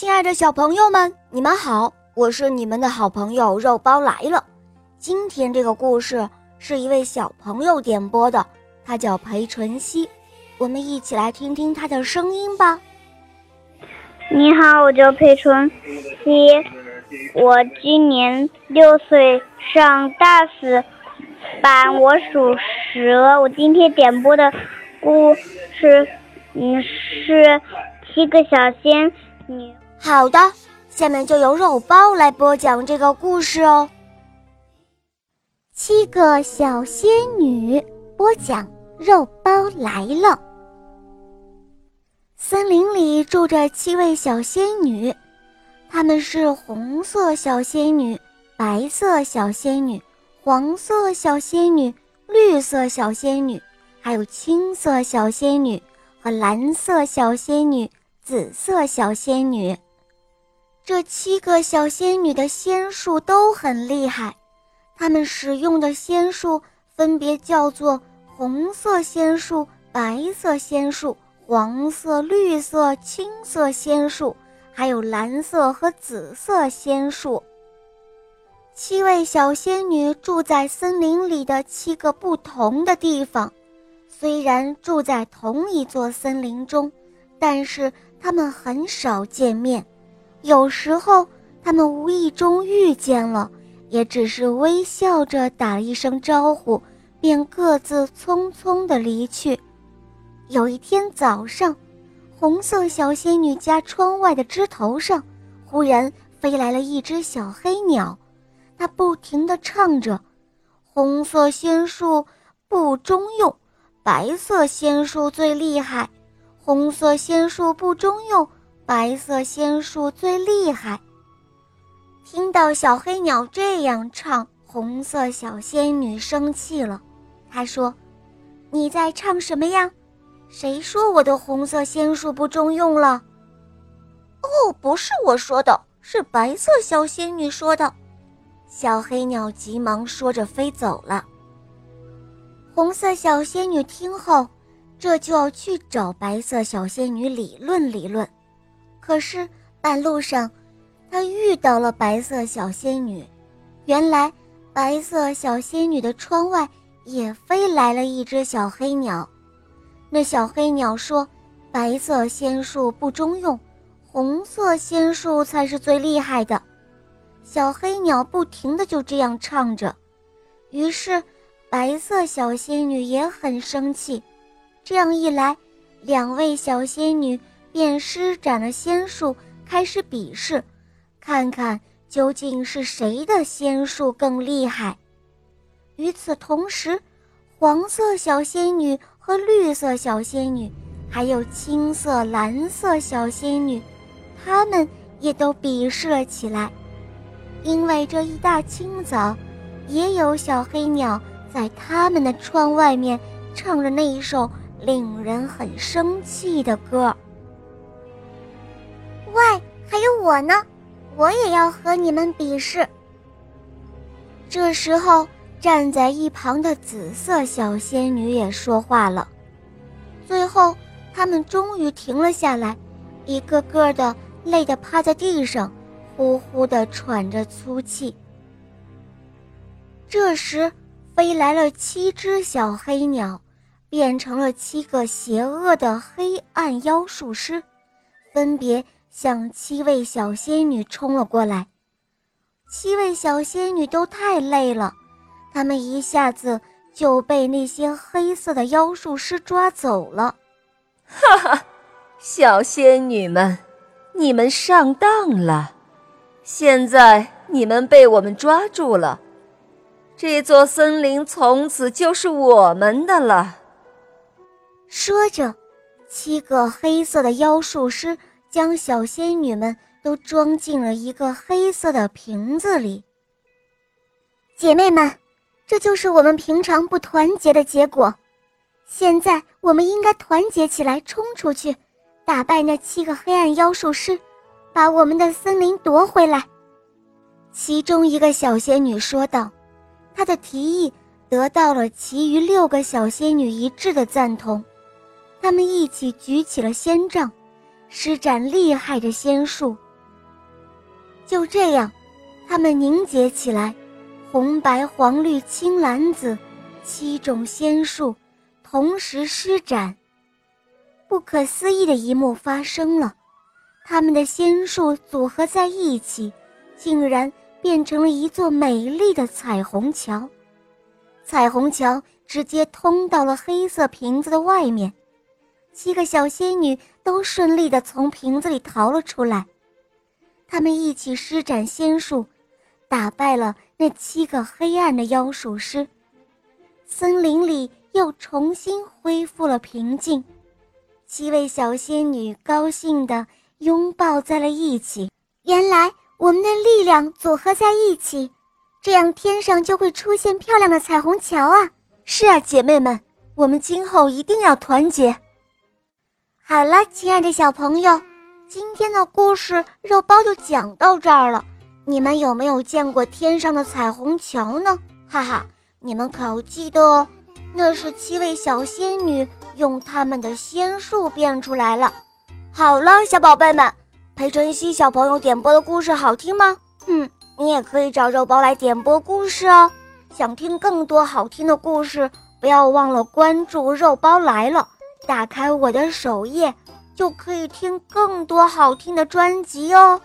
亲爱的小朋友们，你们好，我是你们的好朋友肉包来了。今天这个故事是一位小朋友点播的，他叫裴纯熙，我们一起来听听他的声音吧。你好，我叫裴纯熙，我今年六岁，上大四班，我属蛇。我今天点播的故事，嗯，是七个小仙女。好的，下面就由肉包来播讲这个故事哦。七个小仙女播讲，肉包来了。森林里住着七位小仙女，她们是红色小仙女、白色小仙女、黄色小仙女、绿色小仙女，还有青色小仙女和蓝色小仙女、紫色小仙女。这七个小仙女的仙术都很厉害，她们使用的仙术分别叫做红色仙术、白色仙术、黄色、绿色、青色仙术，还有蓝色和紫色仙术。七位小仙女住在森林里的七个不同的地方，虽然住在同一座森林中，但是她们很少见面。有时候，他们无意中遇见了，也只是微笑着打了一声招呼，便各自匆匆地离去。有一天早上，红色小仙女家窗外的枝头上，忽然飞来了一只小黑鸟，它不停地唱着：“红色仙术不中用，白色仙术最厉害。红色仙术不中用。”白色仙术最厉害。听到小黑鸟这样唱，红色小仙女生气了。她说：“你在唱什么呀？谁说我的红色仙术不中用了？”“哦，不是我说的，是白色小仙女说的。”小黑鸟急忙说着飞走了。红色小仙女听后，这就要去找白色小仙女理论理论。可是半路上，他遇到了白色小仙女。原来，白色小仙女的窗外也飞来了一只小黑鸟。那小黑鸟说：“白色仙术不中用，红色仙术才是最厉害的。”小黑鸟不停的就这样唱着。于是，白色小仙女也很生气。这样一来，两位小仙女。便施展了仙术，开始比试，看看究竟是谁的仙术更厉害。与此同时，黄色小仙女和绿色小仙女，还有青色、蓝色小仙女，她们也都比试了起来。因为这一大清早，也有小黑鸟在他们的窗外面唱着那一首令人很生气的歌。喂，还有我呢，我也要和你们比试。这时候，站在一旁的紫色小仙女也说话了。最后，他们终于停了下来，一个个的累得趴在地上，呼呼的喘着粗气。这时，飞来了七只小黑鸟，变成了七个邪恶的黑暗妖术师，分别。向七位小仙女冲了过来，七位小仙女都太累了，她们一下子就被那些黑色的妖术师抓走了。哈哈，小仙女们，你们上当了！现在你们被我们抓住了，这座森林从此就是我们的了。说着，七个黑色的妖术师。将小仙女们都装进了一个黑色的瓶子里。姐妹们，这就是我们平常不团结的结果。现在我们应该团结起来，冲出去，打败那七个黑暗妖术师，把我们的森林夺回来。其中一个小仙女说道：“她的提议得到了其余六个小仙女一致的赞同，她们一起举起了仙杖。”施展厉害的仙术，就这样，它们凝结起来，红白黄绿青蓝紫七种仙术同时施展。不可思议的一幕发生了，它们的仙术组合在一起，竟然变成了一座美丽的彩虹桥。彩虹桥直接通到了黑色瓶子的外面，七个小仙女都顺利地从瓶子里逃了出来。她们一起施展仙术，打败了那七个黑暗的妖术师。森林里又重新恢复了平静，七位小仙女高兴地拥抱在了一起。原来我们的力量组合在一起。这样天上就会出现漂亮的彩虹桥啊！是啊，姐妹们，我们今后一定要团结。好了，亲爱的小朋友，今天的故事肉包就讲到这儿了。你们有没有见过天上的彩虹桥呢？哈哈，你们可要记得哦，那是七位小仙女用他们的仙术变出来了。好了，小宝贝们，裴晨曦小朋友点播的故事好听吗？嗯。你也可以找肉包来点播故事哦。想听更多好听的故事，不要忘了关注肉包来了。打开我的首页，就可以听更多好听的专辑哦。